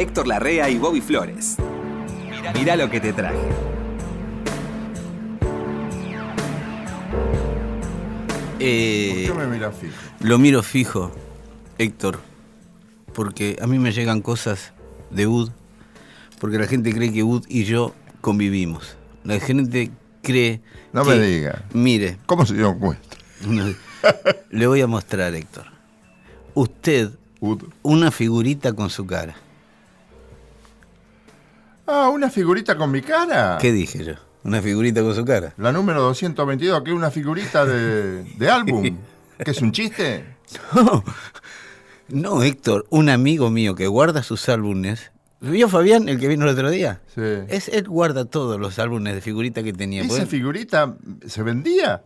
Héctor Larrea y Bobby Flores. Mira lo que te traje. Eh, ¿Por qué me mira fijo? Lo miro fijo, Héctor, porque a mí me llegan cosas de UD, porque la gente cree que UD y yo convivimos. La gente cree No que- me diga. Mire, ¿Cómo se dio cuenta? le voy a mostrar, Héctor. Usted, Ud. una figurita con su cara. Ah, una figurita con mi cara. ¿Qué dije yo? Una figurita con su cara. La número 222, que es una figurita de, de álbum. ¿Que es un chiste? No, no, Héctor, un amigo mío que guarda sus álbumes. ¿Vio Fabián, el que vino el otro día? Sí. Es, él guarda todos los álbumes de figurita que tenía. ¿Esa Porque figurita se vendía?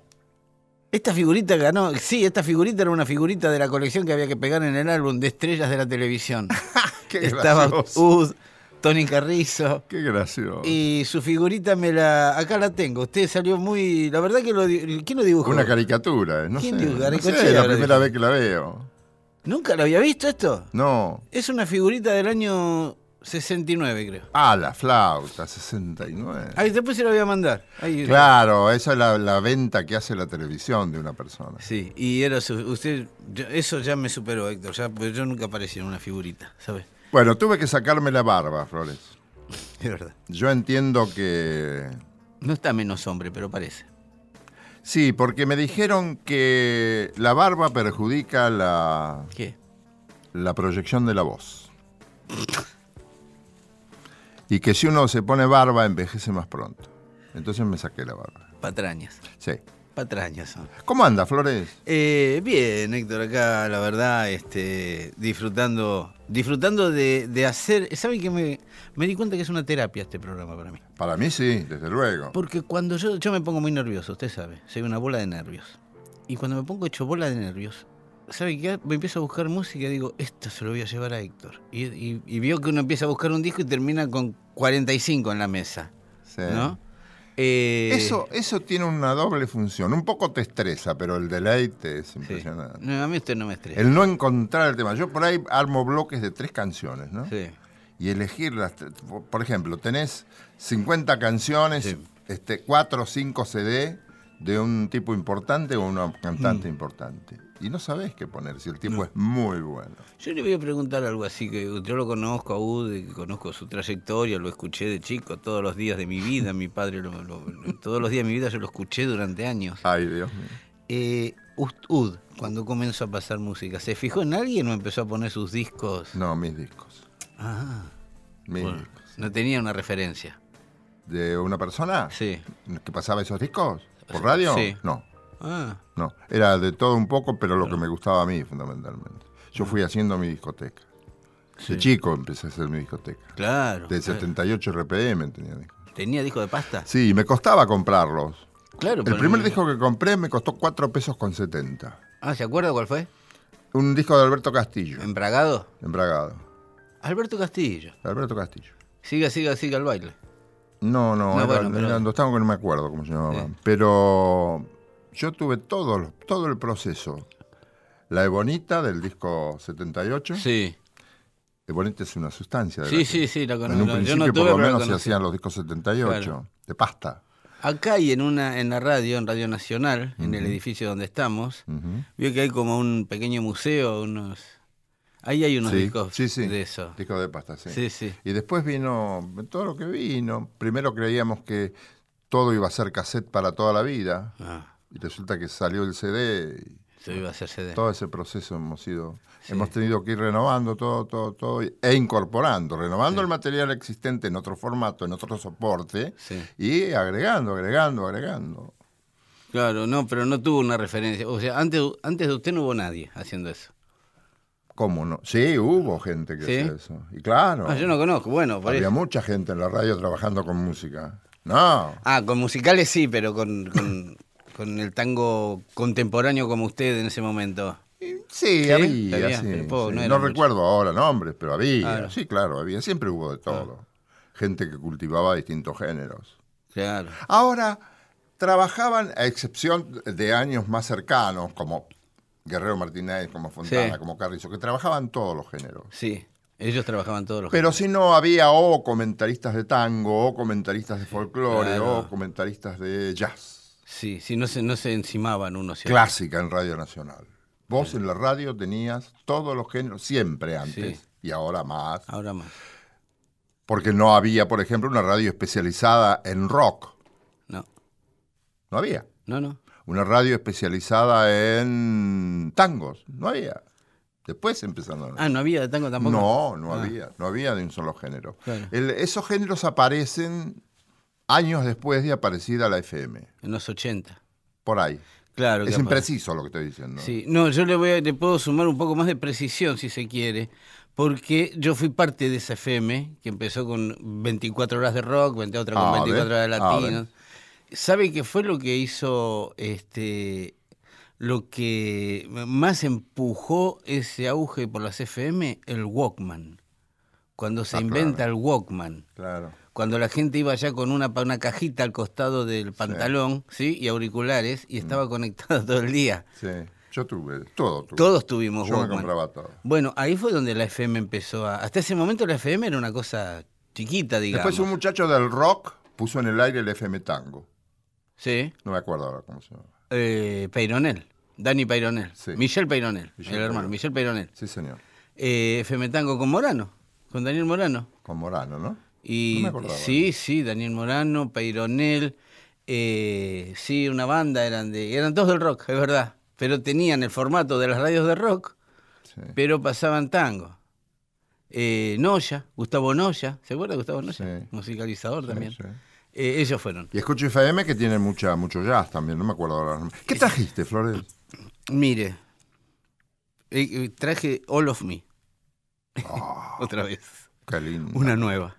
Esta figurita ganó, sí, esta figurita era una figurita de la colección que había que pegar en el álbum de estrellas de la televisión. Qué Estaba gracioso. Tony Carrizo. Qué gracioso. Y su figurita me la. Acá la tengo. Usted salió muy. La verdad que lo. ¿Quién lo dibujó? Una caricatura, no ¿Quién sé. dibuja? No sé, la primera vez que la veo. ¿Nunca lo había visto esto? No. Es una figurita del año 69, creo. Ah, la flauta, 69. Ahí después se lo voy a mandar. Ahí- Claro, esa es la, la venta que hace la televisión de una persona. Sí, y era su- usted, yo- eso ya me superó, Héctor, ya, pues yo nunca aparecí en una figurita, ¿sabes? Bueno, tuve que sacarme la barba, Flores. Es verdad. Yo entiendo que... No está menos hombre, pero parece. Sí, porque me dijeron que la barba perjudica la, ¿Qué? la proyección de la voz. Y que si uno se pone barba envejece más pronto. Entonces me saqué la barba. Patrañas. Sí. Patrañas son. ¿Cómo anda, Flores? Eh, bien, Héctor, acá la verdad, este, disfrutando, disfrutando de, de hacer. ¿Saben que me, me di cuenta que es una terapia este programa para mí? Para mí sí, desde luego. Porque cuando yo, yo me pongo muy nervioso, usted sabe, soy una bola de nervios. Y cuando me pongo hecho bola de nervios, ¿sabe qué? Me empiezo a buscar música y digo, esto se lo voy a llevar a Héctor. Y, y, y vio que uno empieza a buscar un disco y termina con 45 en la mesa, Sí. ¿no? Eh, Eso, eso tiene una doble función. Un poco te estresa, pero el deleite es sí. impresionante. No, a mí usted no me estresa. El no encontrar el tema. Yo por ahí armo bloques de tres canciones, ¿no? Sí. Y elegir las. tre- por- ejemplo, tenés 50 canciones, Sí. este, 4 o 5 CD de un tipo importante o una Mm. cantante importante. Y no sabés qué poner si el tipo es muy bueno. Yo le voy a preguntar algo así, que yo lo conozco a Ud, conozco su trayectoria, lo escuché de chico todos los días de mi vida, mi padre, lo- lo- lo- todos los días de mi vida yo lo escuché durante años. Ay, Dios mío. Eh, Ud, cuando comenzó a pasar música, ¿se fijó en alguien o empezó a poner sus discos? No, mis discos. Ah, Mis bueno, discos. no tenía una referencia. ¿De una persona Sí. que pasaba esos discos? ¿Por radio? Sí. No. Ah, No, era de todo un poco, pero lo que me gustaba a mí fundamentalmente. Yo fui haciendo mi discoteca. Sí. De chico empecé a hacer mi discoteca. claro. De claro. 78 RPM tenía discos. ¿Tenía disco de pasta? Sí, me costaba comprarlos. Claro. El primer no- disco que compré me costó 4 pesos con 70. Ah, ¿se acuerda cuál fue? Un disco de Alberto Castillo, ¿Embragado? embragado. Alberto Castillo. Alberto Castillo. Siga, siga, siga el baile. No, no, No, era, bueno, pero- era Andostán, que no me acuerdo cómo se llamaba. Sí. Pero yo tuve todo, todo el proceso. La Ebonita del disco 78. Sí. Ebonita es una sustancia. de Sí, la- sí, sí, la En un Yo principio, no tuve, por lo menos, se hacían los discos 78, Claro. de pasta. Acá y en una en la radio, en Radio Nacional, en el edificio donde estamos, Ujú. vio que hay como un pequeño museo, unos ahí hay unos Sí, discos sí, sí. de eso. Disco de pasta, sí. Sí, sí. Y después vino todo lo que vino. Primero creíamos que todo iba a ser cassette para toda la vida. Ah, Y resulta que salió el CD. y se iba a hacer CD. todo ese proceso hemos ido, hemos tenido que ir renovando todo, todo, todo e incorporando, renovando el material existente en otro formato, en otro soporte Sí. y agregando, agregando, agregando. Claro, no, pero no tuvo una referencia. O sea, antes, antes de usted no hubo nadie haciendo eso. ¿Cómo no? Sí, hubo gente que ¿Sí? hacía eso. Y claro, Ah, yo no conozco. Bueno, por había eso. mucha gente en la radio trabajando con música. No, Ah, con musicales sí, pero con, con, con el tango contemporáneo como usted en ese momento. sí, Sí, había, sí, no recuerdo ahora nombres, pero había. Claro. Sí, claro, había. Siempre hubo de todo. Gente que cultivaba distintos géneros. Claro. Ahora, trabajaban, a excepción de años más cercanos, como Guerrero Martínez, como Fontana, Sí. como Carrizo, que trabajaban todos los géneros. Sí. Ellos trabajaban todos los Pero géneros. si no había o comentaristas de tango, o comentaristas de folclore, claro. o comentaristas de jazz. Sí, sí, no se, no se encimaban unos. Clásica en Radio Nacional. Vos en la radio tenías todos los géneros, siempre antes, Sí. y ahora más. Ahora más. Porque no había, por ejemplo, una radio especializada en rock. No, No había. no, no. Una radio especializada en tangos. No había. Después empezaron. Ah, no había de tango tampoco. No, no Ah. había. No había de un solo género. Claro. El- esos géneros aparecen años después de aparecida la FM. En los 80. Por ahí. Claro. Es capaz. impreciso lo que estoy diciendo. Sí, no, yo le, voy a- le puedo sumar un poco más de precisión, si se quiere, porque yo fui parte de esa FM, que empezó con 24 horas de rock, otra con Ah, 24 ¿ves? horas de Ah, latinos. ¿Sabe qué fue lo que hizo, este, lo que más empujó ese auge por las FM? El Walkman. Cuando se Ah, inventa claro. el Walkman Claro. cuando la gente iba ya con una, una cajita al costado del pantalón, ¿sí? Y auriculares, y Mm. estaba conectada todo el día. Sí. Yo tuve. Todo tuve. Todos tuvimos Yo me compraba todo. Bueno, ahí fue donde la FM empezó a... Hasta ese momento la FM era una cosa chiquita, digamos. Después un muchacho del rock puso en el aire el FM Tango. Sí, No me acuerdo ahora cómo se llama. eh, Peironel, Dani Peironel, Sí. Michel Peironel, Michel el hermano, Peyronel. Michel Peironel. Sí, señor. Eh, FM Tango con Morano, con Daniel Morano. Con Morano, ¿no? Y No me acordaba. sí, sí, Daniel Morano, Peironel, eh, sí, una banda eran de, eran todos del rock, es verdad, pero tenían el formato de las radios de rock, Sí. pero pasaban tango. Eh, Noya, Gustavo Noya, ¿se acuerda de Gustavo Noya? Sí. Musicalizador también. sí. Eh, ellos fueron. Y escucho FM que tiene mucha, mucho jazz también, no me acuerdo ahora. ¿Qué trajiste, Flores? Mire, eh, traje All of Me. Ah. Otra vez. Qué lindo. Una nueva.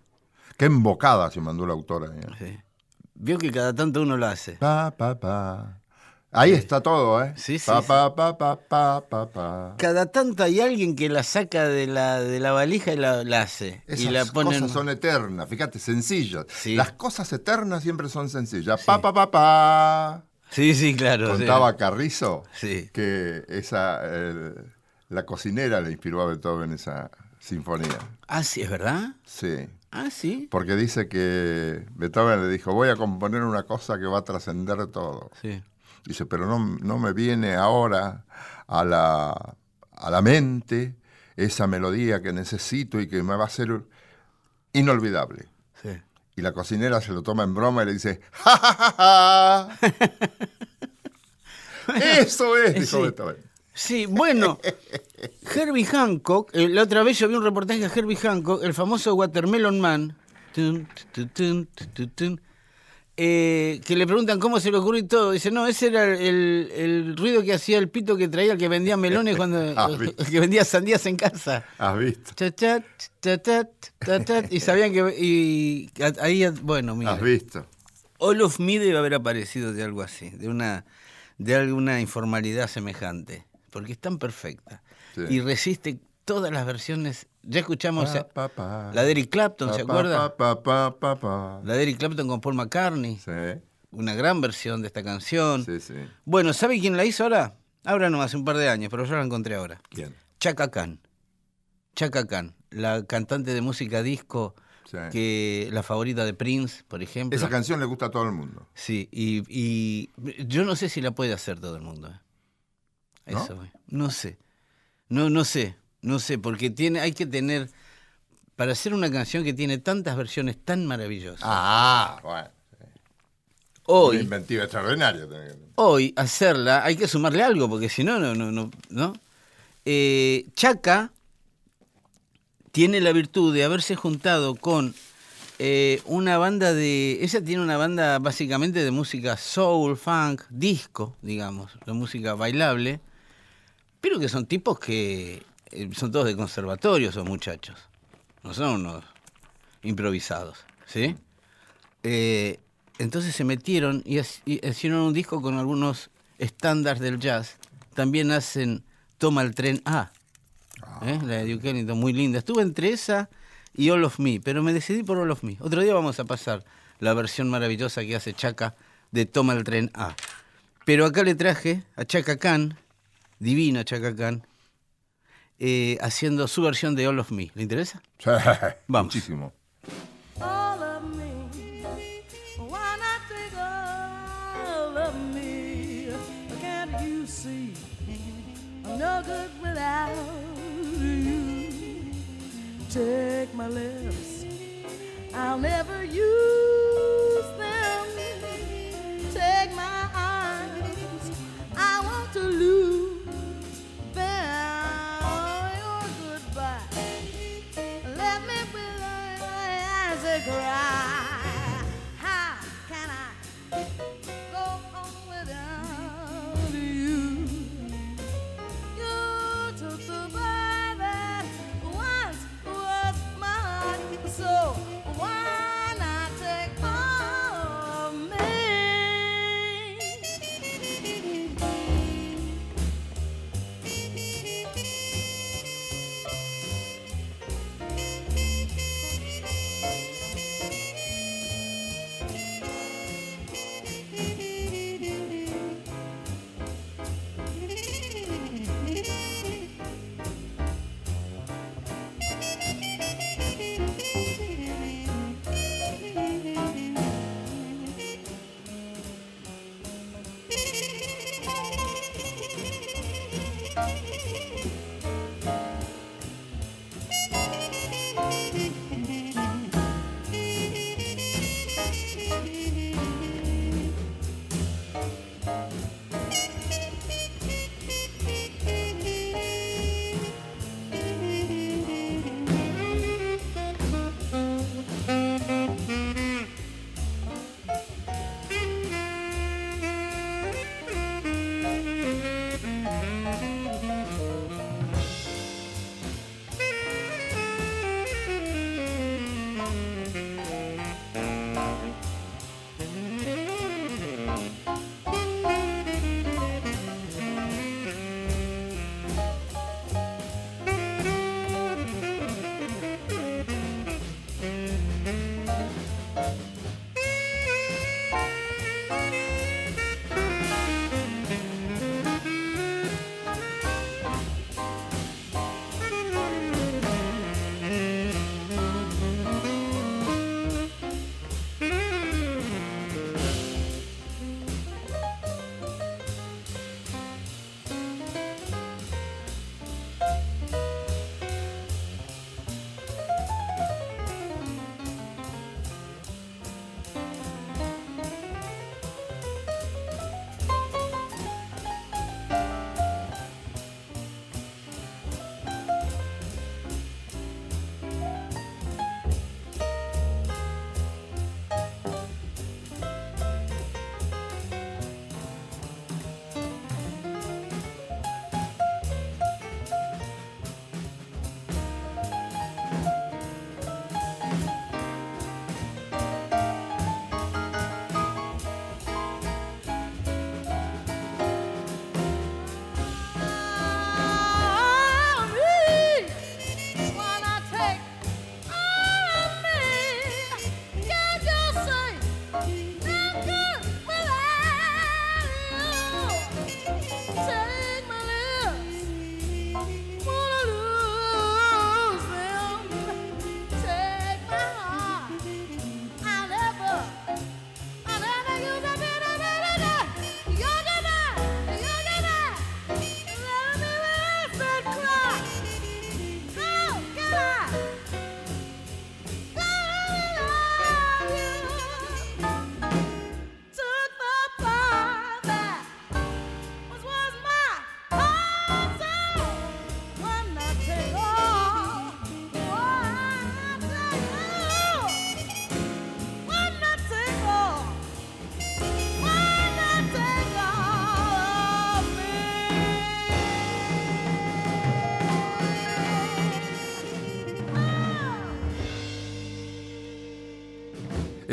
Qué embocada se mandó la autora. eh. sí. Vio que cada tanto uno lo hace. Pa, pa, pa. Ahí está todo, ¿eh? Sí, sí, Pa, pa, pa. Cada tanto hay alguien que la saca de la, de la valija y la, la hace. Esas y la ponen. cosas son eternas, fíjate, sencillas. Sí. Las cosas eternas siempre son sencillas. Pa, pa, pa, pa. Sí, sí, claro. sí. Contaba Carrizo que esa, el- la cocinera le inspiró a Beethoven esa sinfonía. Ah, sí, ¿es verdad? Sí. Ah, sí. Porque dice que Beethoven le dijo, voy a componer una cosa que va a trascender todo. Sí. Dice, pero no, no me viene ahora a la, a la mente esa melodía que necesito y que me va a ser inolvidable. Sí. Y la cocinera se lo toma en broma y le dice, ¡Ja, ja, ja, ja! Eso es, dijo Sí. Beethoven. Sí, bueno, Herbie Hancock, eh, la otra vez yo vi un reportaje de Herbie Hancock, el famoso Watermelon Man, tun, tun, tun, eh, que le preguntan cómo se le ocurrió y todo. Dice, no, ese era el, el ruido que hacía el pito que traía el que vendía melones cuando Ah, que vendía sandías en casa. ¿Has visto? Cha, cha, cha, cha, cha, cha, y sabían que... Y ahí, bueno, mira. ¿Has visto? All of Me debe haber aparecido de algo así, de una, de alguna informalidad semejante, porque es tan perfecta Sí. y resiste todas las versiones. Ya escuchamos Pa, a- pa, pa. la de Eric Clapton, ¿se acuerda? La de Eric Clapton con Paul McCartney, Sí, una gran versión de esta canción. sí, sí. Bueno, ¿sabe quién la hizo ahora? Ahora no, hace un par de años, pero yo la encontré ahora. ¿Quién? Chaka Khan. Chaka Khan, la cantante de música disco, Sí. que la favorita de Prince, por ejemplo. Esa canción le gusta a todo el mundo. Sí, y, y yo no sé si la puede hacer todo el mundo. ¿eh? ¿No? Eso, güey. no sé. No, no sé, no sé, porque tiene, hay que tener, para hacer una canción que tiene tantas versiones tan maravillosas, Ah, bueno. Hoy, inventiva extraordinaria. también. hoy hacerla, hay que sumarle algo, porque si no, no, no, no, ¿no? Eh, Chaca tiene la virtud de haberse juntado con eh, una banda de. Ella tiene una banda básicamente de música soul, funk, disco, digamos, la música bailable, pero que son tipos que eh, son todos de conservatorio, esos muchachos. No son unos improvisados, ¿sí? Eh, entonces se metieron y, y hicieron un disco con algunos estándares del jazz. También hacen Toma el tren A, ¿eh? la de Duke Ellington, muy linda. Estuve entre esa y All of Me, pero me decidí por All of Me. Otro día vamos a pasar la versión maravillosa que hace Chaka de Toma el tren A. Pero acá le traje a Chaka Khan, divina Chaka Khan, eh, haciendo su versión de All of Me. ¿Le interesa? Sí, Vamos. Muchísimo. all of me. Why not take all of me? Can't you see? I'm no good without you. Take my lips, I'll never use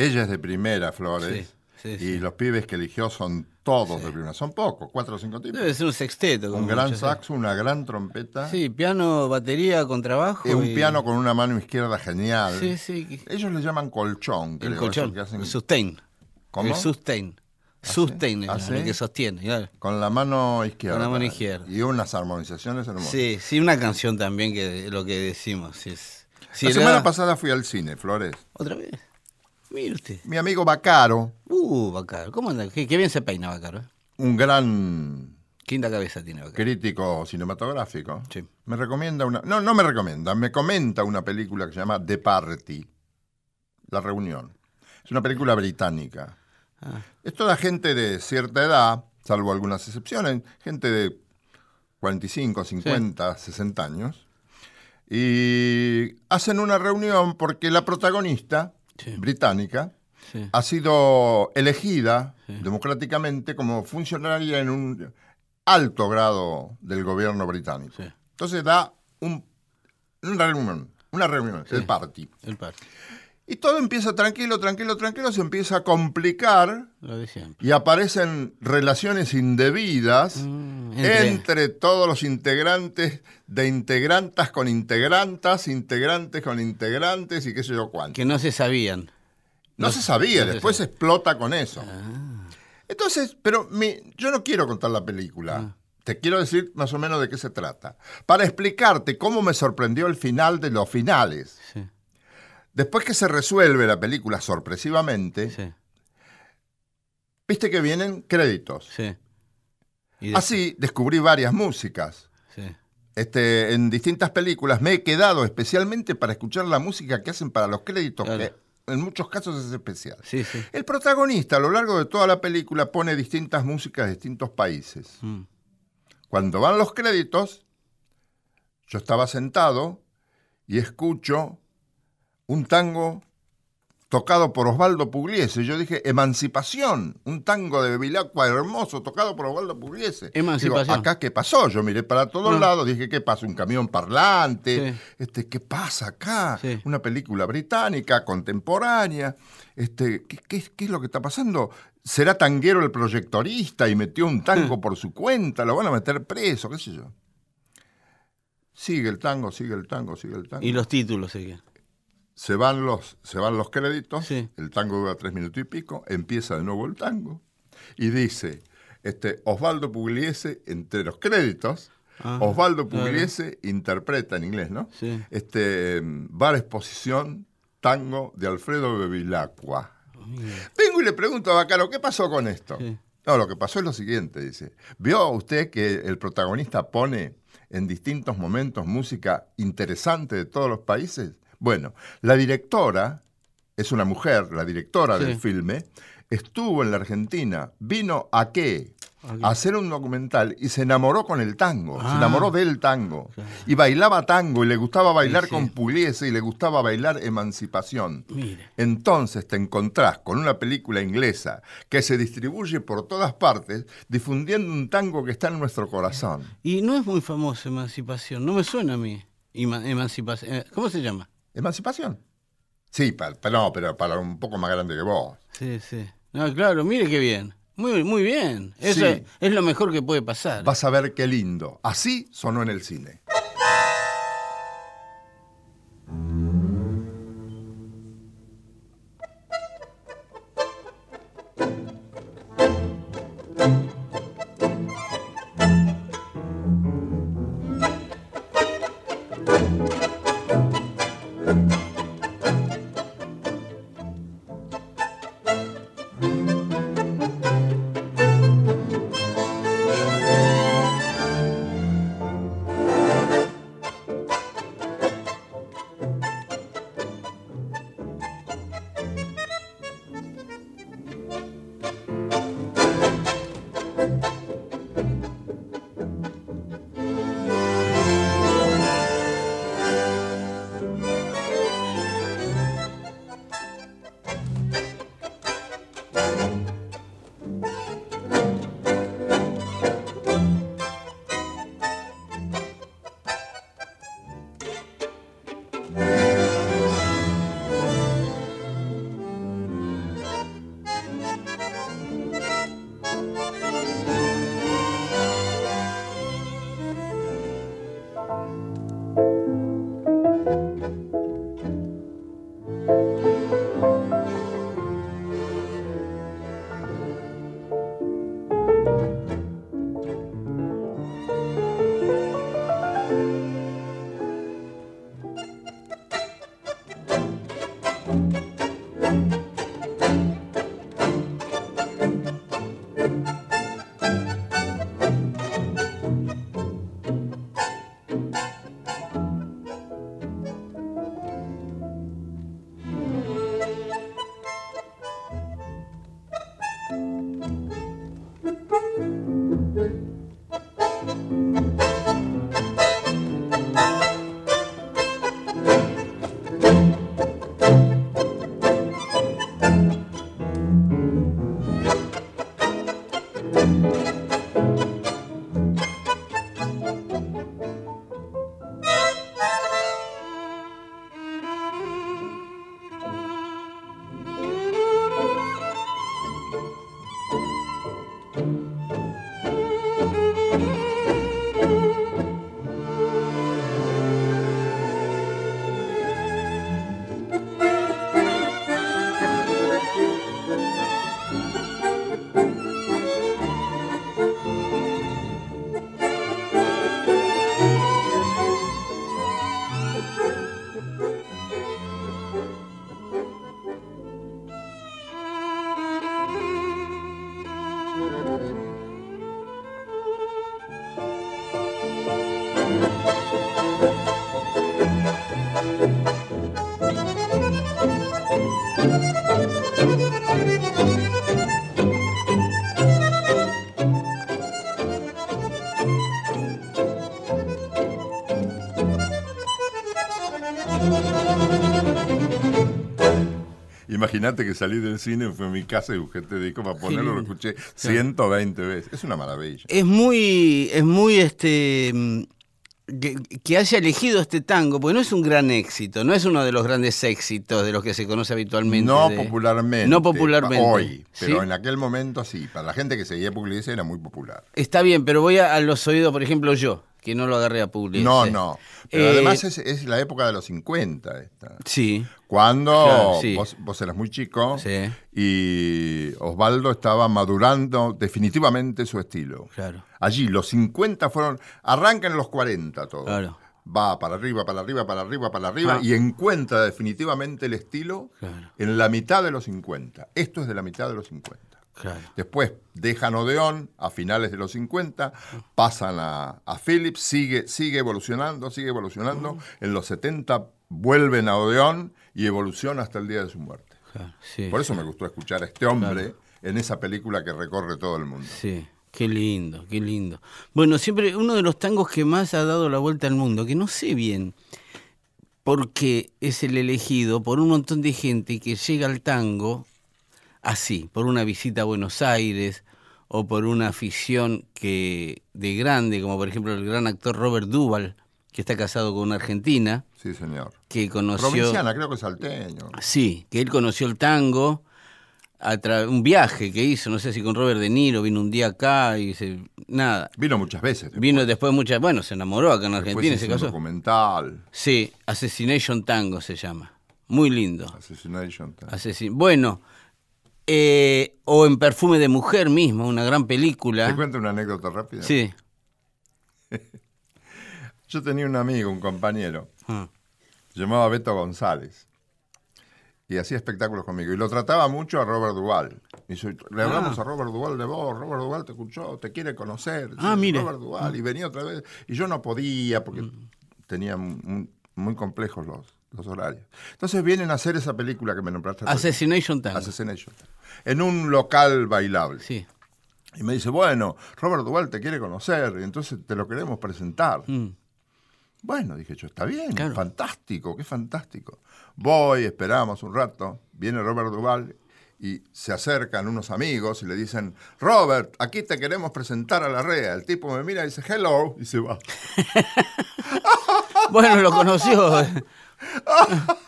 Ella es de primera, Flores. Sí, sí, y sí. los pibes que eligió son todos de primera. Son pocos, cuatro o cinco tipos. Debe ser un sexteto. Un gran saxo, una gran trompeta. Sí, piano, batería, contrabajo. y un y- piano con una mano izquierda genial. Sí, sí. Ellos le llaman colchón, creo. El colchón, que hacen- el sustain. ¿Cómo? El sustain. Sustain, ¿Ah, es sí? lo que sostiene, claro. Con la mano izquierda. Con la mano izquierda. Y unas armonizaciones hermosas. Sí, sí, una canción también que lo que decimos es. si la era- semana pasada fui al cine, Flores. ¿Otra vez? Mire usted. Mi amigo Bacaro, Uh, Bacaro. ¿Cómo anda? Qué, qué bien se peina Bacaro. ¿eh? un gran Qué linda cabeza tiene Bacaro. crítico cinematográfico, Sí. me recomienda una. No, no me recomienda, me comenta una película que se llama The Party, La Reunión. Es una película británica. Ah, Es toda gente de cierta edad, salvo algunas excepciones, gente de 45, 50, 60 años, y hacen una reunión porque la protagonista Sí. británica sí. ha sido elegida democráticamente como funcionaria en un alto grado del gobierno británico. Entonces da un- una reunión, una reunión, el party. El. Y todo empieza tranquilo, tranquilo, tranquilo, se empieza a complicar Lo de y aparecen relaciones indebidas Mm, entre... entre- todos los integrantes, de integrantas con integrantas, integrantes con integrantes y qué sé yo cuánto. Que no se sabían. No, se sabía, no después se explota con eso. Ah. Entonces, pero mi- yo no quiero contar la película. Ah. Te quiero decir más o menos de qué se trata. Para explicarte cómo me sorprendió el final de los finales. Sí, Después que se resuelve la película sorpresivamente, sí, viste que vienen créditos. sí. Y Así descubrí varias músicas. sí. Este, en distintas películas me he quedado especialmente para escuchar la música que hacen para los créditos, Claro. que en muchos casos es especial. Sí, sí. El protagonista a lo largo de toda la película pone distintas músicas de distintos países. Mm. Cuando van los créditos, yo estaba sentado y escucho un tango tocado por Osvaldo Pugliese. Yo dije, Emancipación, un tango de Bevilacqua hermoso tocado por Osvaldo Pugliese. Emancipación. Digo, ¿acá qué pasó? Yo miré para todos Ah. lados, dije, ¿qué pasa? Un camión parlante. Sí. Este, ¿Qué pasa acá? Sí. Una película británica, contemporánea. Este, ¿qué, qué, qué es lo que está pasando? ¿Será tanguero el proyectorista y metió un tango por su cuenta? ¿Lo van a meter preso? ¿Qué sé yo? Sigue el tango, sigue el tango, sigue el tango. Y los títulos seguían. Se van los, se van los créditos, Sí. el tango dura tres minutos y pico, empieza de nuevo el tango y dice, este, Osvaldo Pugliese, entre los créditos, Ah, Osvaldo claro. Pugliese interpreta en inglés, ¿no? Sí. Este, Bar Exposición, tango de Alfredo Bevilacqua. Vengo y le pregunto a Bacaro, ¿qué pasó con esto? Sí. No, lo que pasó es lo siguiente, dice. ¿Vio usted que el protagonista pone en distintos momentos música interesante de todos los países? Bueno, la directora, es una mujer, la directora Sí. del filme, estuvo en la Argentina, vino a qué? ¿A hacer un documental y se enamoró con el tango, se Ah. enamoró del tango. Y bailaba tango y le gustaba bailar sí. con Pugliese y le gustaba bailar Emancipación. Mire. Entonces te encontrás con una película inglesa que se distribuye por todas partes difundiendo un tango que está en nuestro corazón. Y no es muy famoso Emancipación. No me suena a mí. Emancipación. eh, ¿Cómo se llama? ¿Emancipación? Sí, no, pero para un poco más grande que vos. Sí, sí. No, claro, mire qué bien. Muy, muy bien. Eso Sí. es lo mejor que puede pasar. Vas a ver qué lindo. Así sonó en el cine. Imagínate que salí del cine, fui a mi casa y busqué este disco para ponerlo, lo escuché 120 veces. Es una maravilla. Es muy, es muy este mm, que, que haya elegido este tango, porque no es un gran éxito, no es uno de los grandes éxitos de los que se conoce habitualmente. No de- popularmente. No popularmente. Hoy, pero ¿sí? en aquel momento sí. Para la gente que seguía Pugliese era muy popular. Está bien, pero voy a, a los oídos, por ejemplo, yo, que no lo agarré a Pugliese. No, no. Pero Eh, además es, es la época de los 50 esta. Sí, Cuando Claro, sí. vos, vos eras muy chico Sí. y Osvaldo estaba madurando definitivamente su estilo. claro. Allí los 50 fueron, arranca en los 40 todo. Claro. Va para arriba, para arriba, para arriba, para arriba Ah. y encuentra definitivamente el estilo Claro. en la mitad de los 50. Esto es de la mitad de los 50. Claro. Después dejan Odeón a finales de los 50, pasan a, a Philips, sigue, sigue evolucionando, sigue evolucionando. En los 70 vuelven a Odeón y evoluciona hasta el día de su muerte. claro, sí, Por eso me gustó escuchar a este hombre en esa película que recorre todo el mundo. Sí, qué lindo, qué lindo. Bueno, siempre uno de los tangos que más ha dado la vuelta al mundo, que no sé bien por qué es el elegido por un montón de gente que llega al tango así, por una visita a Buenos Aires o por una afición que de grande, como por ejemplo el gran actor Robert Duvall, que está casado con una argentina, Sí, señor. que conoció... Provinciana, creo que salteño. Sí, que él conoció el tango, a tra- un viaje que hizo, no sé si con Robert De Niro, vino un día acá y se, nada, Vino muchas veces. después. vino después muchas, bueno, se enamoró acá en Después Argentina se un casó. documental. Sí, Assassination Tango se llama, muy lindo. Assassination. Asesin- Bueno, eh, o en Perfume de Mujer mismo, una gran ¿Te película. cuento una anécdota rápida? Sí. Yo tenía un amigo, un compañero, Ah, se llamaba Beto González. Y hacía espectáculos conmigo. Y lo trataba mucho a Robert Duval. Y le hablamos a Robert Duval de vos. Robert Duval te escuchó, te quiere conocer. Ah, mire. Robert Duval. Y venía otra vez. Y yo no podía porque tenía mu- muy complejos los, los horarios. Entonces vienen a hacer esa película que me nombraste. Assassination Tango. Assassination. En un local bailable. Sí. Y me dice, bueno, Robert Duval te quiere conocer. Y entonces te lo queremos presentar. Mm. Bueno, dije yo, está bien, Claro. fantástico, qué fantástico. Voy, esperamos un rato, viene Robert Duval y se acercan unos amigos y le dicen, Robert, aquí te queremos presentar a la REA. El tipo me mira y dice, hello, y se va. Bueno, lo conoció.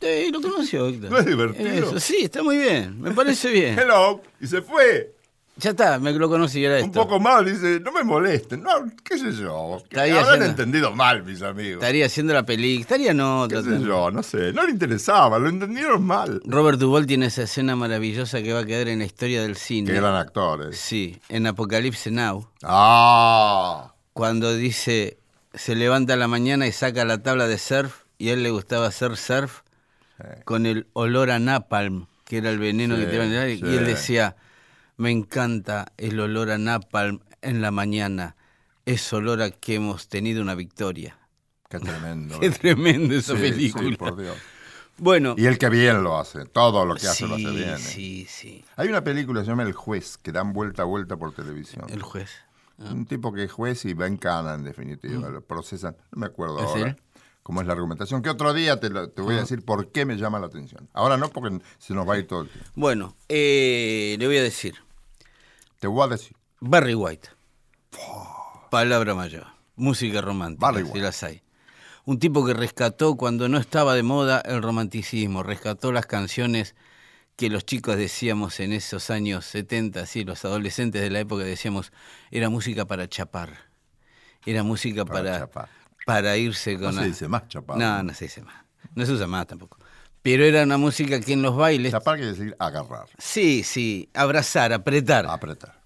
Sí, lo conoció, Héctor. ¿No es divertido? Sí, está muy bien. Me parece bien. Hello, y se fue. Ya está, me lo conocí, era Un esto. poco mal, dice, no me molesten, no, qué sé yo. Estaría Habrán haciendo- entendido mal, mis amigos. Estaría haciendo la película, estaría no. Qué sé yo, no sé, no le interesaba, lo entendieron mal. Robert Duvall tiene esa escena maravillosa que va a quedar en la historia del cine. Qué gran actores. Sí, en Apocalipsis Now, Ah, cuando dice, se levanta a la mañana y saca la tabla de surf, y a él le gustaba hacer surf con el olor a napalm, que era el veneno Sí, que te iban a y él decía, me encanta el olor a napalm en la mañana, es olor a que hemos tenido una victoria. qué tremendo. Qué tremendo esa película. por Dios. Bueno, Y el que bien lo hace, todo lo que hace lo hace bien. ¿eh? sí, sí, Hay una película que se llama El Juez, que dan vuelta a vuelta por televisión. el juez. Un tipo que es juez y va en cana, en definitiva. Lo procesan, no me acuerdo ¿Es ahora él? cómo es la argumentación. Que otro día te, lo- te voy a decir por qué me llama la atención. Ahora no, porque se nos va a ir todo el tiempo. Bueno, eh, le voy a decir, Te voy a decir. Barry White. Palabra mayor. Música romántica, Barry si White. las hay. Un tipo que rescató cuando no estaba de moda el romanticismo, rescató las canciones que los chicos decíamos en esos años 70, sí, los adolescentes de la época decíamos, era música para chapar. Era música Para para, irse No con... se la- dice más chapar. No, no se dice más. No se usa más tampoco. Pero era una música que en los bailes... Chapar quiere decir agarrar, Sí, sí, abrazar, apretar. apretar.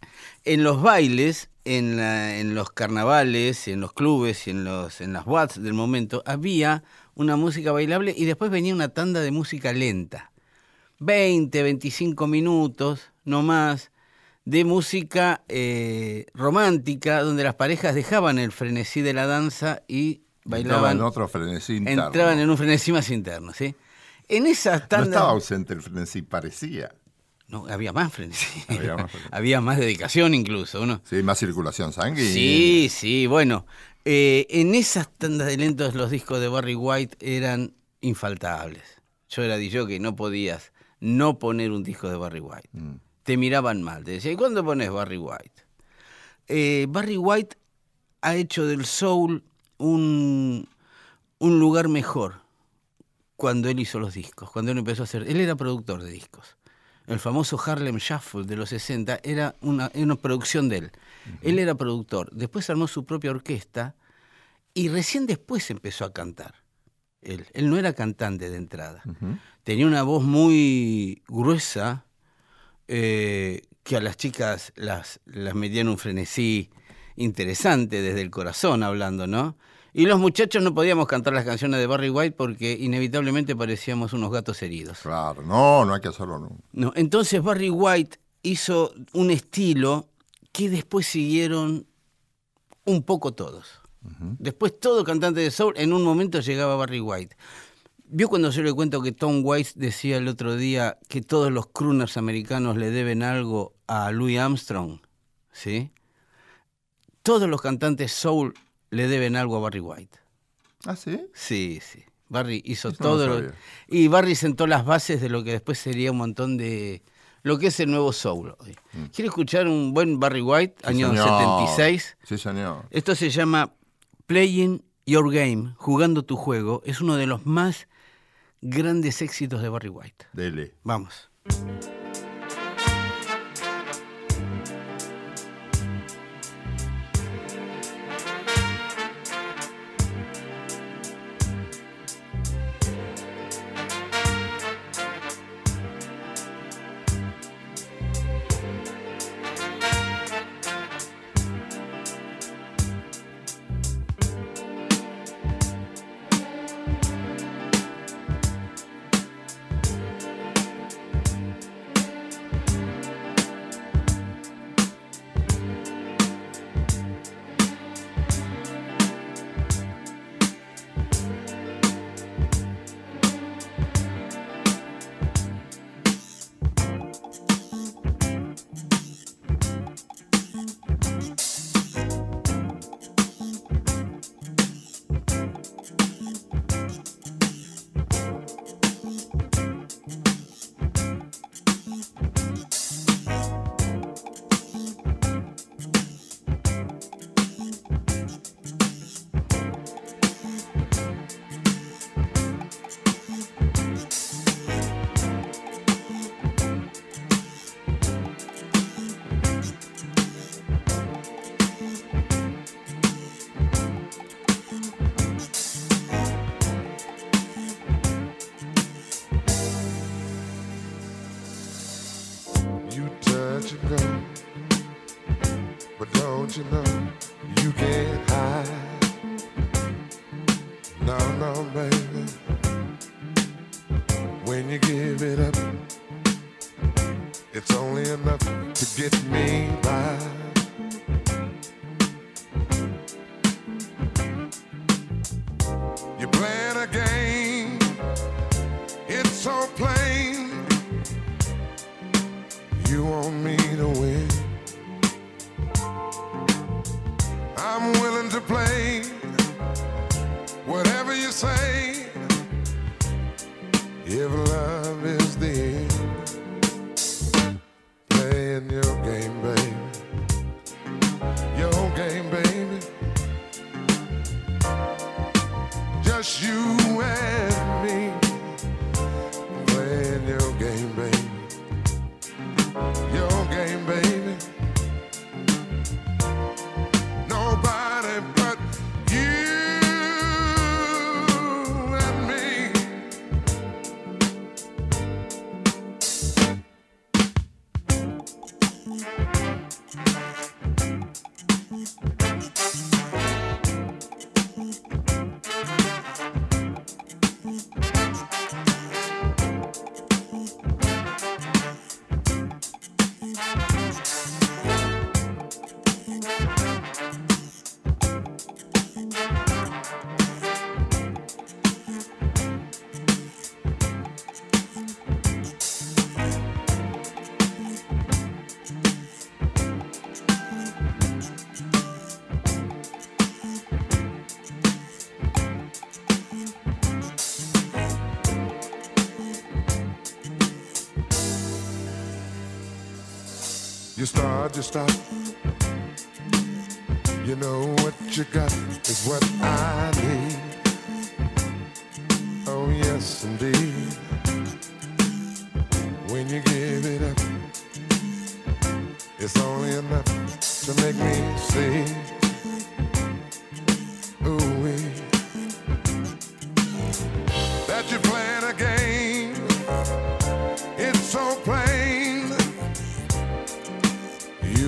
En los bailes, en, la- en los carnavales, en los clubes y en, los, en las watts del momento, había una música bailable y después venía una tanda de música lenta. 20, 25 minutos, no más, de música eh, romántica, donde las parejas dejaban el frenesí de la danza y bailaban en otro frenesí interno. entraban en un frenesí más interno, ¿sí? En esa No tanda. estaba ausente el frenesí, parecía. No, había más frenesí. Había más frenesí. Había más dedicación incluso. Uno. Sí, más circulación sanguínea. Sí, sí, bueno. eh, en esas tandas de lentos los discos de Barry White eran infaltables. Yo era DJ que no podías no poner un disco de Barry White. Mm. Te miraban mal, te decían, ¿y cuándo pones Barry White? Eh, Barry White ha hecho del soul un, un lugar mejor cuando él hizo los discos, cuando él empezó a hacer... Él era productor de discos. El famoso Harlem Shuffle de los 60 era una, una producción de él. Él era productor. Después armó su propia orquesta y recién después empezó a cantar. Él, él no era cantante de entrada. Tenía una voz muy gruesa eh, que a las chicas las, las metía en un frenesí interesante desde el corazón hablando, ¿no? Y los muchachos no podíamos cantar las canciones de Barry White porque inevitablemente parecíamos unos gatos heridos. Claro, no, no hay que hacerlo nunca. No, entonces Barry White hizo un estilo que después siguieron un poco todos. Después todo cantante de soul, en un momento llegaba Barry White. ¿Vio cuando yo le cuento que Tom Waits decía el otro día que todos los crooners americanos le deben algo a Louis Armstrong? ¿Sí? Todos los cantantes soul le deben algo a Barry White. ¿Ah, sí? Sí, sí. Barry hizo Eso todo lo y Barry sentó las bases de lo que después sería un montón de lo que es el nuevo soul. hoy. ¿Quiere escuchar un buen Barry White, Mm. Sí, año señor. 76? Sí, señor. Esto se llama Playing Your Game, jugando tu juego. Es uno de los más grandes éxitos de Barry White. Dele. Vamos. You start, stop. You know what you got is what I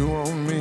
You want me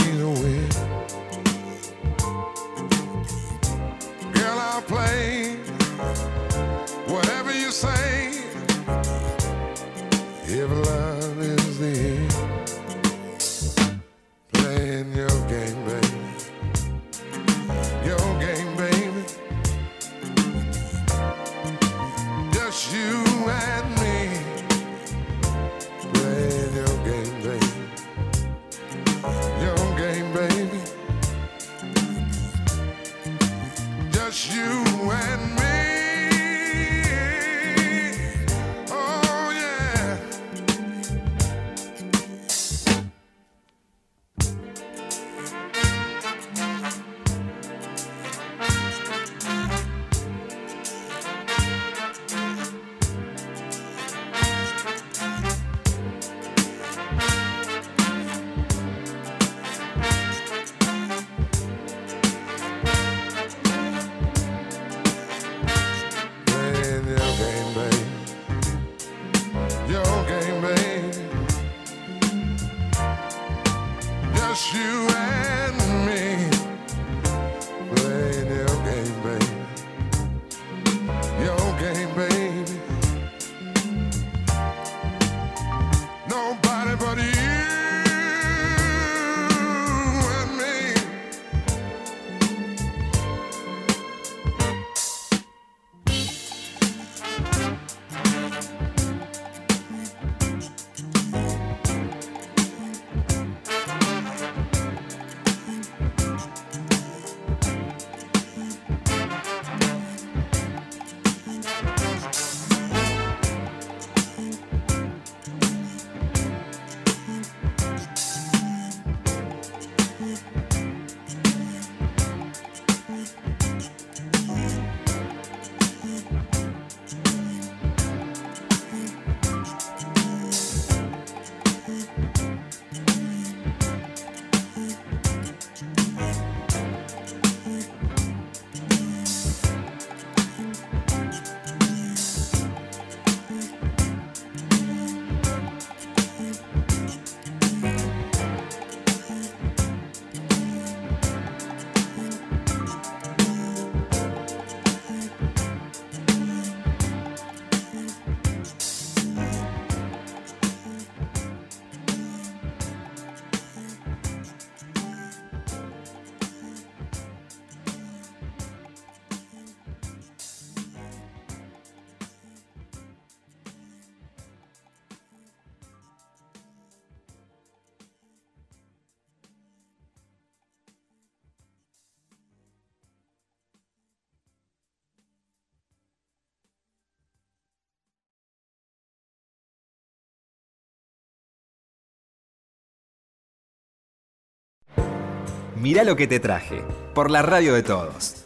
Mirá lo que te traje, por la radio de todos.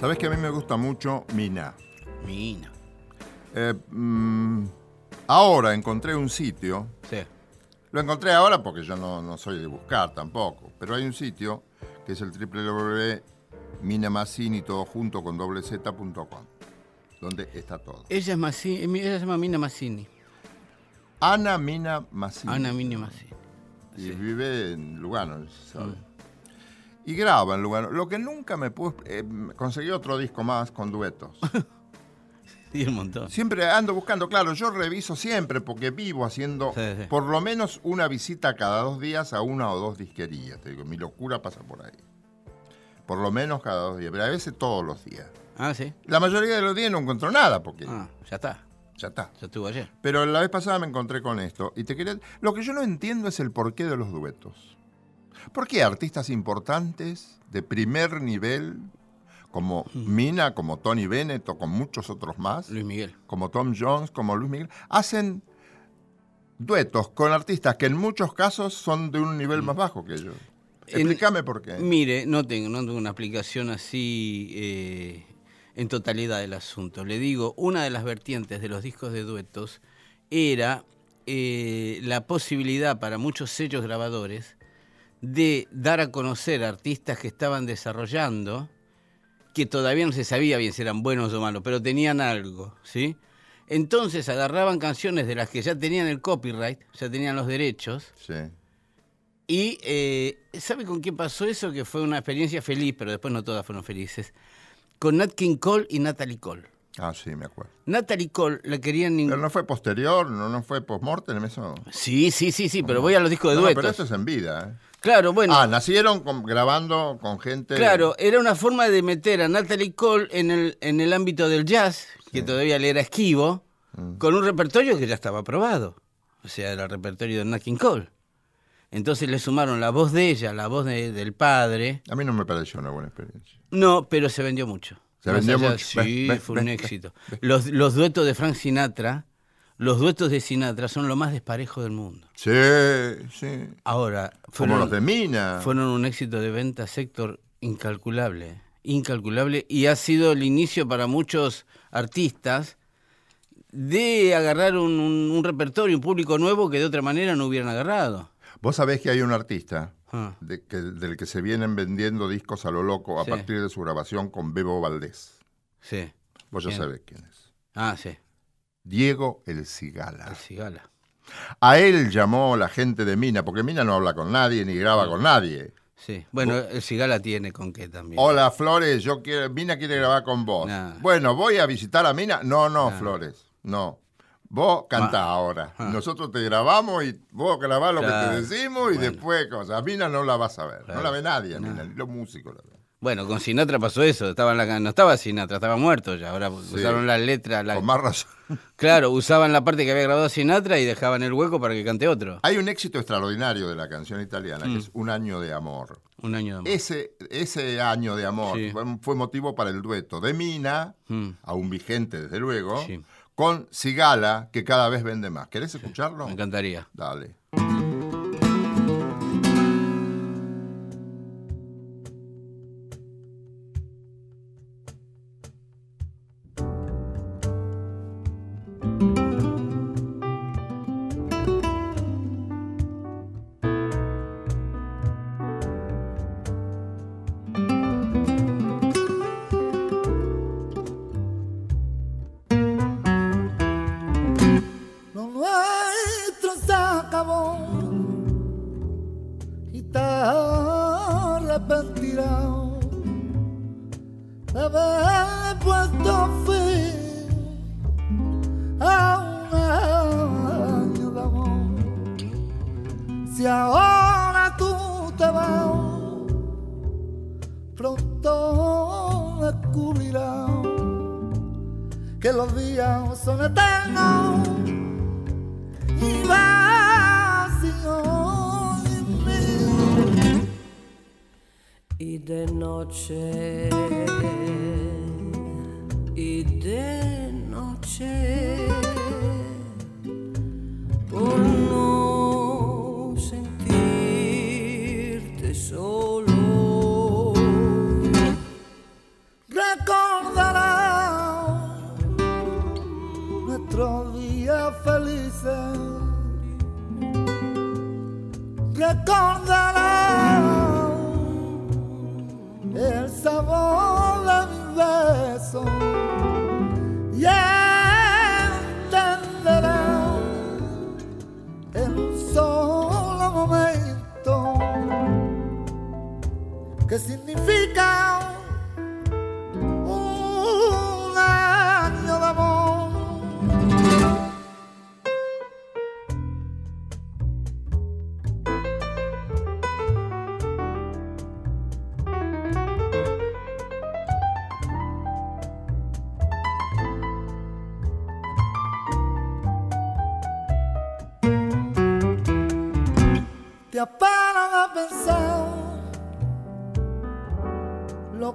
Sabes que a mí me gusta mucho Mina. Mina. Eh, mm, ahora encontré un sitio. Sí. Lo encontré ahora porque yo no, no soy de buscar tampoco. Pero hay un sitio que es el www.minamassini todo junto con doble z.com, donde está todo. Ella es Massini, ella se llama Mina Massini. Ana Mina Massini. Ana Mina Massini. Y vive en Lugano, ¿sabe? Y graba en Lugano. Lo que nunca me pude... eh, conseguí otro disco más con duetos. Sí, un montón. Siempre ando buscando, claro, yo reviso siempre porque vivo haciendo Sí, sí. por lo menos una visita cada dos días a una o dos disquerías. Te digo, mi locura pasa por ahí. Por lo menos cada dos días, pero a veces todos los días. Ah, sí. La mayoría de los días no encuentro nada porque Ah, ya está. Ya está. Ya estuvo ayer. Pero la vez pasada me encontré con esto y te quería... Lo que yo no entiendo es el porqué de los duetos. ¿Por qué artistas importantes de primer nivel, como Mina, como Tony Bennett o con muchos otros más, Luis Miguel. como Tom Jones, como Luis Miguel, hacen duetos con artistas que en muchos casos son de un nivel más bajo que ellos. En- Explícame por qué. Mire, no tengo, no tengo una explicación así eh, en totalidad del asunto. Le digo, una de las vertientes de los discos de duetos era eh, la posibilidad para muchos sellos grabadores de dar a conocer artistas que estaban desarrollando, que todavía no se sabía bien si eran buenos o malos, pero tenían algo, ¿sí? Entonces agarraban canciones de las que ya tenían el copyright, ya tenían los derechos, Sí. y eh, ¿sabe con quién pasó eso? Que fue una experiencia feliz, pero después no todas fueron felices. Con Nat King Cole y Natalie Cole. Ah, sí, me acuerdo. Natalie Cole la querían... Pero no fue posterior, no, no fue post-mortem eso. Sí, sí, sí, sí, pero voy a los discos de No, no, duetos. pero esto es en vida. ¿eh? Claro, bueno. Ah, nacieron con- grabando con gente. Claro, era una forma de meter a Natalie Cole en el, en el ámbito del jazz, que todavía le era esquivo, Mm. con un repertorio que ya estaba aprobado. O sea, era el repertorio de Nat King Cole. Entonces le sumaron la voz de ella, la voz de- del padre. A mí no me pareció una buena experiencia. No, pero se vendió mucho. Se Más vendió allá- mucho. Sí, fue un éxito. Los, los duetos de Frank Sinatra, los duetos de Sinatra son lo más desparejo del mundo. Sí, sí. Ahora, Como fueron, los de Mina. fueron un éxito de venta sector incalculable, incalculable, y ha sido el inicio para muchos artistas de agarrar un, un- un repertorio, un público nuevo que de otra manera no hubieran agarrado. Vos sabés que hay un artista Ah. de que- del que se vienen vendiendo discos a lo loco a Sí. partir de su grabación con Bebo Valdés. Sí. Vos ya sabés quién es. Ah, sí, Diego El Cigala. el Cigala. A él llamó la gente de Mina, porque Mina no habla con nadie ni graba con nadie. Sí. Bueno, el Cigala tiene con qué también. Hola Flores, yo quiero, Mina quiere grabar con vos. Nah. Bueno, voy a visitar a Mina. No, no, Nah. Flores, no. Vos cantá Ma- ahora. Ah. Nosotros te grabamos y vos grabás lo Claro. que te decimos y Bueno. después cosas. Mina no la vas a ver. No la ve nadie. Mina, ni los músicos la ven. Bueno, con Sinatra pasó eso. Estaba en la, no estaba Sinatra, estaba muerto ya. Ahora usaron las letras. la- Con más razón. Claro, usaban la parte que había grabado Sinatra y dejaban el hueco para que cante otro. Hay un éxito extraordinario de la canción italiana, Mm. que es Un año de amor. Un año de más. Ese, ese año de amor Sí. fue, fue motivo para el dueto de Mina, Mm. aún vigente desde luego, Sí. Con Sigala, que cada vez vende más. ¿Querés escucharlo? Me encantaría. Dale.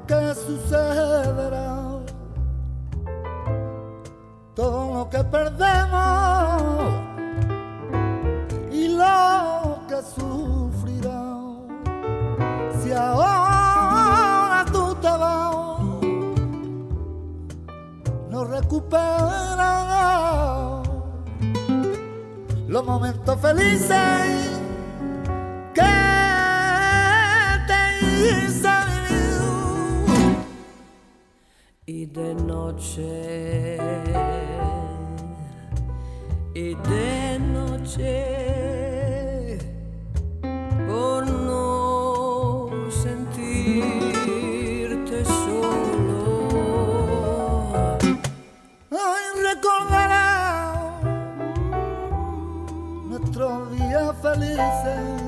que sucederá. Todo lo que perdemos y lo que sufrirá. Si ahora tú te vas, no recuperarás los momentos felices. De noche y de noche por no sentirte solo Ay, recordará nuestros días felices.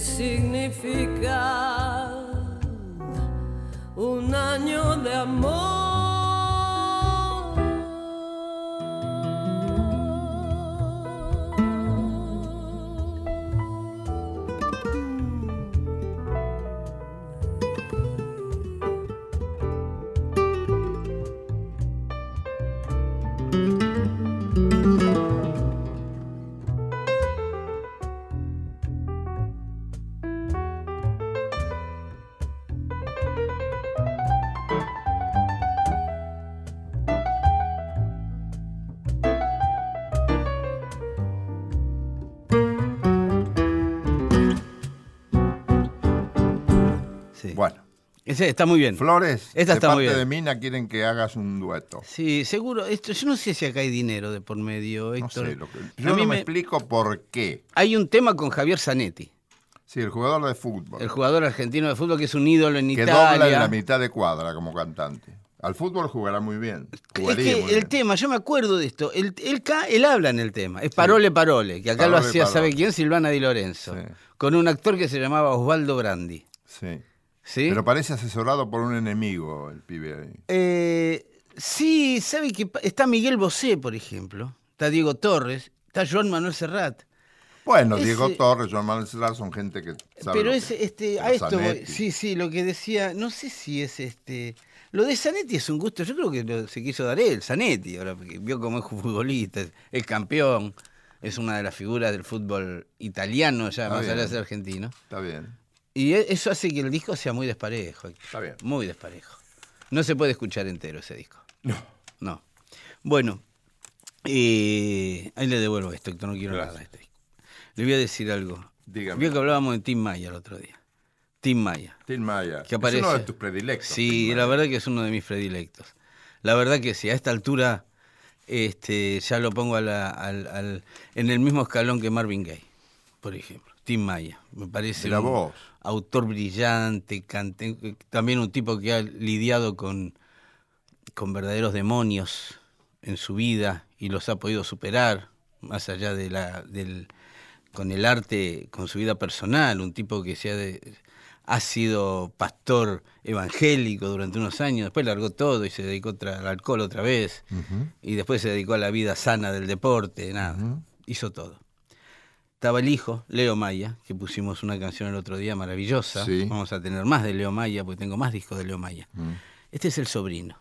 Significa un año de amor. Ese está muy bien. Flores, Esta de está muy parte bien. de Mina quieren que hagas un dueto. Sí, seguro. Esto, yo no sé si acá hay dinero de por medio, No Héctor. sé, lo que- A yo no me me- explico por qué. Hay un tema con Javier Zanetti, Sí, el jugador de fútbol. el jugador argentino de fútbol que es un ídolo en que Italia. dobla en la mitad de cuadra como cantante. Al fútbol jugará muy bien. Es Jugaría que muy el bien. tema, yo me acuerdo de esto, él, él, él habla en el tema, es Parole Parole, que acá lo hacía, Parole. ¿sabe quién? Silvana Di Lorenzo, Sí. con un actor que se llamaba Osvaldo Brandi. Sí. ¿Sí? Pero parece asesorado por un enemigo el pibe ahí. Eh, sí, ¿sabe que está Miguel Bosé, por ejemplo? Está Diego Torres, está Joan Manuel Serrat. Bueno, Ese- Diego Torres, Joan Manuel Serrat son gente que sabe Pero lo es que- este, a esto voy. Sí, sí, lo que decía, no sé si es este. Lo de Zanetti es un gusto, yo creo que lo- se quiso dar él, Zanetti, ahora porque vio cómo es futbolista, es, campeón, es una de las figuras del fútbol italiano ya, Está más allá de ser argentino. Está bien. Y e- eso hace que el disco sea muy desparejo. Está bien. Muy desparejo. No se puede escuchar entero ese disco. No. No. Bueno, eh, ahí le devuelvo esto, Héctor, no quiero nada de este disco. Le voy a decir algo. Dígame. Vio que hablábamos de Tim Maya el otro día. Tim Maya. Tim Maya. Que Es aparece. uno de tus predilectos. Sí, la verdad que es uno de mis predilectos. La verdad que sí, a esta altura este, ya lo pongo a la- al- al- en el mismo escalón que Marvin Gaye, por ejemplo. Tim Maya. Me parece Mira un vos. autor brillante, cante- también un tipo que ha lidiado con, con verdaderos demonios en su vida y los ha podido superar, más allá de la, del, con el arte, con su vida personal, un tipo que se ha, de- ha sido pastor evangélico durante unos años, después largó todo y se dedicó al alcohol otra vez, y después se dedicó a la vida sana del deporte, nada, hizo todo. Estaba el hijo, Leo Maya, que pusimos una canción el otro día maravillosa. Sí. Vamos a tener más de Leo Maya, porque tengo más discos de Leo Maya. Este es el sobrino.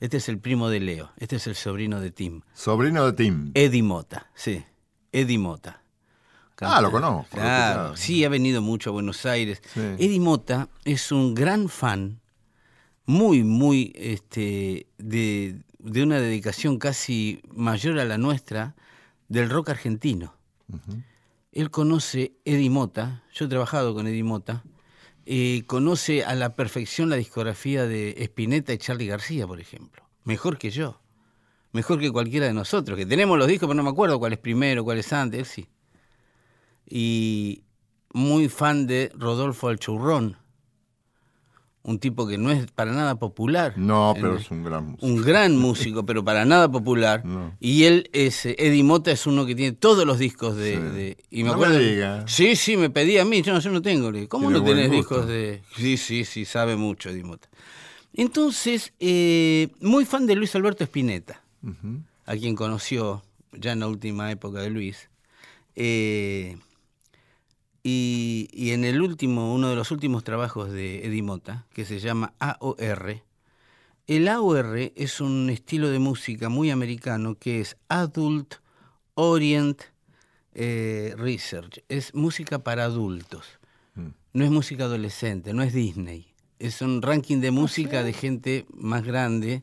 Este es el primo de Leo. Este es el sobrino de Tim. Sobrino de Tim. Eddie Mota, sí. Eddie Mota. Ah, lo conozco, Claro, sí, ha venido mucho a Buenos Aires. Sí. Eddie Mota es un gran fan, muy, muy, este, de, de una dedicación casi mayor a la nuestra del rock argentino. Él conoce Eddie Mota, yo he trabajado con Eddie Mota, eh, conoce a la perfección la discografía de Spinetta y Charlie García, por ejemplo. Mejor que yo. Mejor que cualquiera de nosotros, que tenemos los discos, pero no me acuerdo cuál es primero, cuál es antes, él sí. Y muy fan de Rodolfo Alchurrón, un tipo que no es para nada popular. No, pero es un gran músico. un gran músico, pero para nada popular. No. Y él es, eh, Eddie Mota es uno que tiene todos los discos de... Sí. de- y No me diga. Sí, sí, me pedía a mí, yo no, yo no tengo. ¿Cómo Tiene no tenés discos de...? Sí, sí, sí, sabe mucho Eddie Mota. Entonces, eh, muy fan de Luis Alberto Spinetta, a quien conoció ya en la última época de Luis. Eh, y, y en el último, uno de los últimos trabajos de Eddie Mota, que se llama AOR, el AOR es un estilo de música muy americano que es Adult Orient eh, Research. Es música para adultos. Mm. No es música adolescente, no es Disney. Es un ranking de música de gente más grande.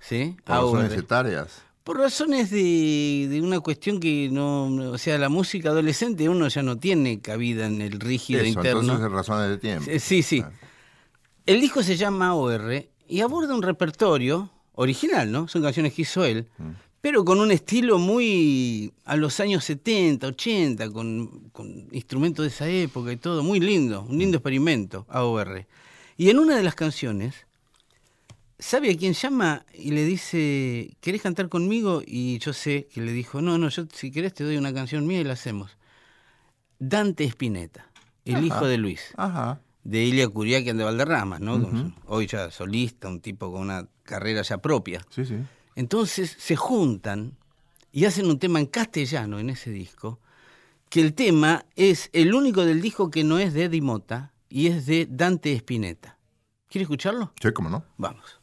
¿Sí? Por razones AOR. etarias. Por razones de, de una cuestión que no, no- o sea, la música adolescente uno ya no tiene cabida en el rígido Eso, interno. entonces es razones de tiempo. Eh, Sí, sí. Claro. El disco se llama OR y aborda un repertorio original, ¿no? Son canciones que hizo él, Mm. pero con un estilo muy a los años 70, 80, con, con instrumentos de esa época y todo, muy lindo, un Mm. lindo experimento, AOR. Y en una de las canciones, ¿sabe a quién llama? Y le dice, ¿querés cantar conmigo? Y yo sé que le dijo, no, no, yo si querés te doy una canción mía y la hacemos. Dante Spinetta, el Ajá. hijo de Luis Ajá. de Ilia Curiaquian de Valderrama, ¿no? Hoy ya solista, un tipo con una carrera ya propia. Sí, sí. Entonces se juntan y hacen un tema en castellano en ese disco, que el tema es el único del disco que no es de Eddie Mota y es de Dante Spinetta. ¿Quiere escucharlo? Sí, cómo no. Vamos.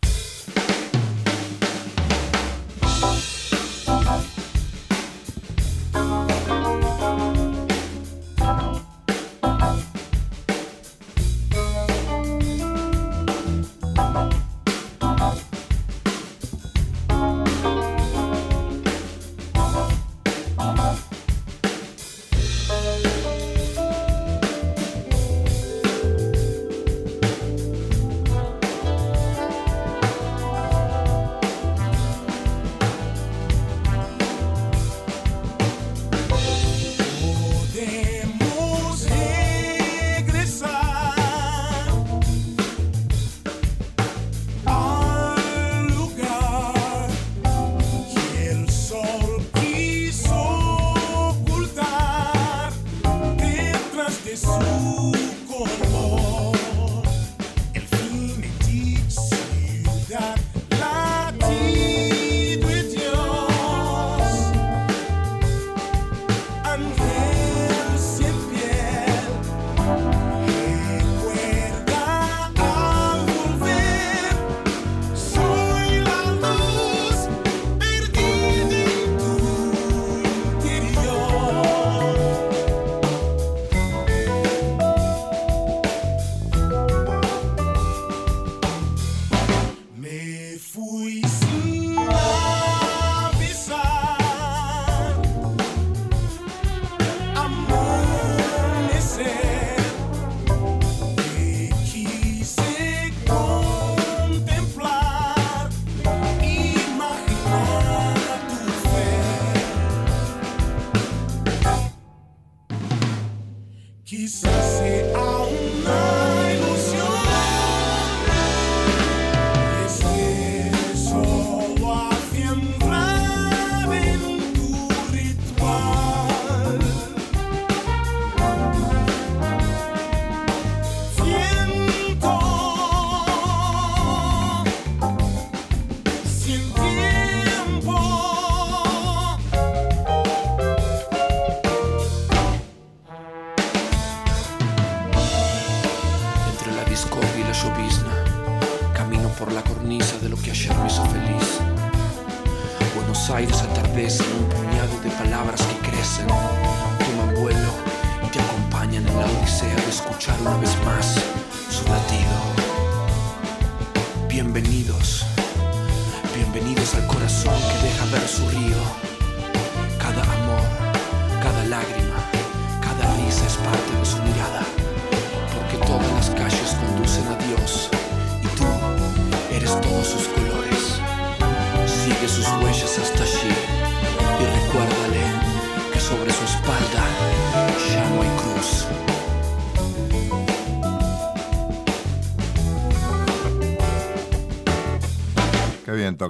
Quizás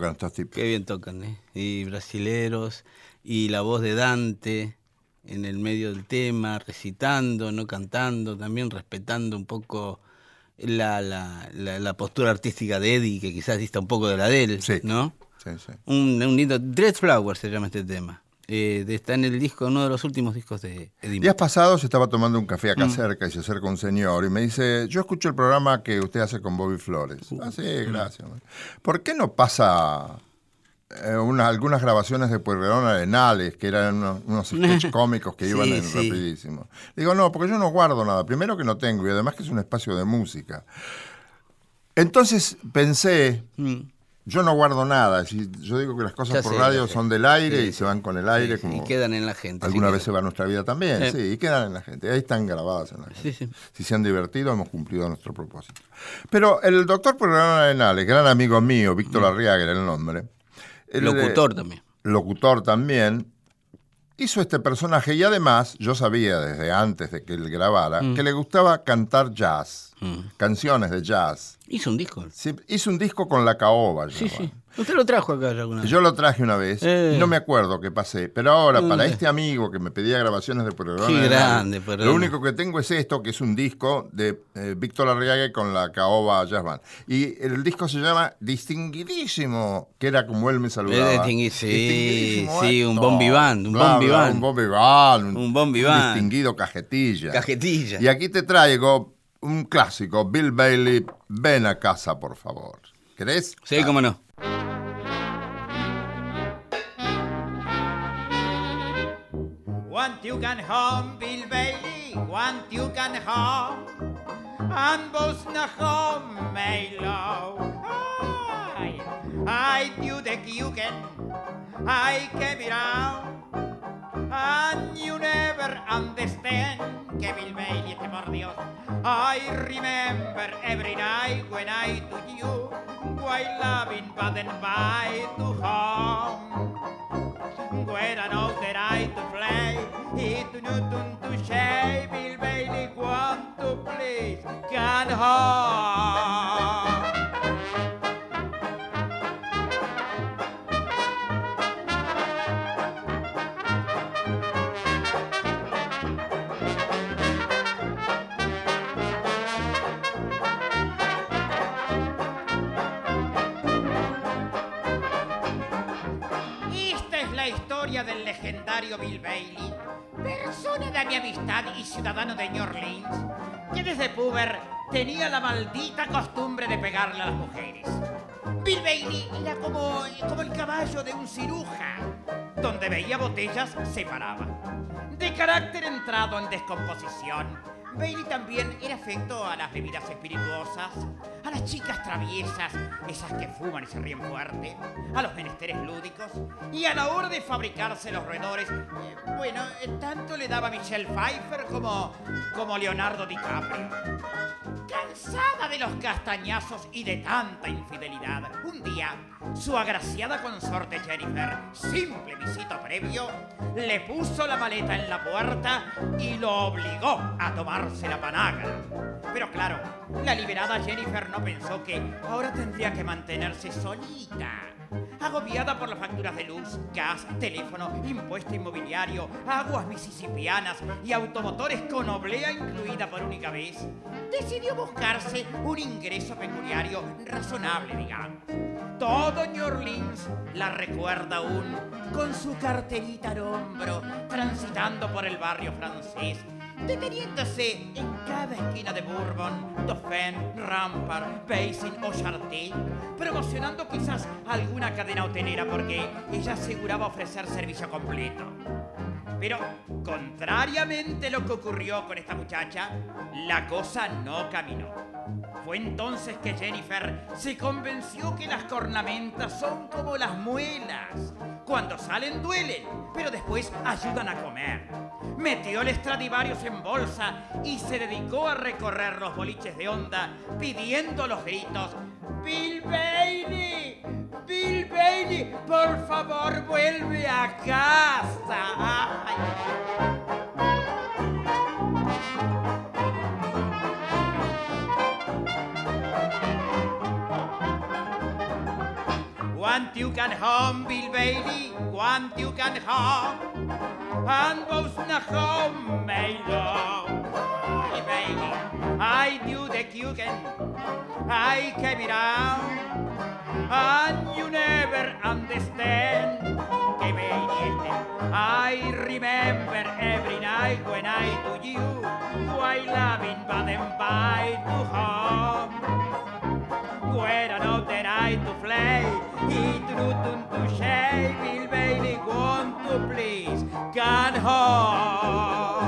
tocan estos tipos. Qué bien tocan, ¿eh? Y brasileros, y la voz de Dante en el medio del tema, recitando, no cantando, también respetando un poco la, la, la, la postura artística de Eddie, que quizás dista un poco de la de él, Sí. ¿no? Sí, sí. Un, un lindo... Dread Flower se llama este tema. Eh, de- está en el disco, uno de los últimos discos de Eddie. Días pasados estaba tomando un café Mm. acá cerca y se acerca un señor y me dice, yo escucho el programa que usted hace con Bobby Flores. Uh. Ah, sí, Mm. gracias. ¿Por qué no pasa eh, unas- algunas grabaciones de Pueyrredón Arenales, que eran unos, unos sketches cómicos que iban Sí, en sí. rapidísimo? Digo, no, porque yo no guardo nada. Primero que no tengo y además que es un espacio de música. Entonces pensé, Mm. Yo no guardo nada. Yo digo que las cosas Ya por sé, radio son del aire Sí, y se van con el aire. Sí, como y quedan en la gente. Alguna sí vez se va nuestra vida también, Eh. sí, y quedan en la gente. Ahí están grabadas en la gente. Si se han divertido, hemos cumplido nuestro propósito. Pero el doctor Pueyrredón Arenales, gran amigo mío, Víctor Arriaga era el nombre. Mm. Locutor también. locutor también, hizo este personaje y además yo sabía desde antes de que él grabara Mm. que le gustaba cantar jazz, canciones de jazz. Hizo un disco. Sí, hizo un disco con la caoba. Sí, sí. Usted lo trajo acá alguna vez. Yo lo traje una vez Eh. y no me acuerdo qué pasé. Pero ahora, para Eh. este amigo que me pedía grabaciones de Qué Arenales, grande, Pueyrredón. Lo único que tengo es esto, que es un disco de eh, Víctor Arriaga con la Caoba Jazz Band. Y el disco se llama Distinguidísimo, que era como él me saludaba. Eh, distingui- sí, Distinguidísimo sí, un Héctor. bombi band, un Bla, bombi bla, band. Un bombi band. Un bombi band. distinguido cajetilla. Cajetilla. Y aquí te traigo un clásico, Bill Bailey, ven a casa, por favor. ¿Querés? Sí, cómo no. Want you can home, Bill Bailey, want you can home. And both na home, may low. I, I do the kuken, I came around. And you never understand Bill Bailey, este por Dios. I remember every night when I do you, while loving Baden by to home. Where I know that I to play, it to tune to shay, Bill Bailey want to please, can home. Legendario Bill Bailey, persona de mi amistad y ciudadano de New Orleans, que desde puber tenía la maldita costumbre de pegarle a las mujeres. Bill Bailey era como, como el caballo de un ciruja, donde veía botellas se paraba. De carácter entrado en descomposición, Bailey también era afecto a las bebidas espirituosas, a las chicas traviesas, esas que fuman y se ríen fuerte, a los menesteres lúdicos y a la hora de fabricarse los roedores. eh, bueno, eh, tanto le daba Michelle Pfeiffer como, como Leonardo DiCaprio. Cansada de los castañazos y de tanta infidelidad, un día su agraciada consorte Jennifer, simple visito previo, le puso la maleta en la puerta y lo obligó a tomarse la panaga. Pero claro, la liberada Jennifer no pensó que ahora tendría que mantenerse solita. Agobiada por las facturas de luz, gas, teléfono, impuesto inmobiliario, aguas misisipianas y automotores con oblea incluida por única vez, decidió buscarse un ingreso pecuniario razonable, digamos. Todo New Orleans la recuerda aún con su carterita al hombro, transitando por el barrio francés, deteniéndose en cada esquina de Bourbon, Dauphin, Rampart, Basin o Charté, promocionando quizás alguna cadena hotelera porque ella aseguraba ofrecer servicio completo. Pero, contrariamente a lo que ocurrió con esta muchacha, la cosa no caminó. Fue entonces que Jennifer se convenció que las cornamentas son como las muelas. Cuando salen duelen, pero después ayudan a comer. Metió el Stradivarius en bolsa y se dedicó a recorrer los boliches de onda pidiendo los gritos Bill Bailey, Bill Bailey, por favor vuelve a casa. Ay. Want you can home, Bill Bailey, want you can home. And both na home, my love. Bailey, I do the kuchen, I came around. And you never understand. I remember every night when I do you, while loving Baden by to home. When I know that I to play, it root to shave, Bill Bailey want to please, can home.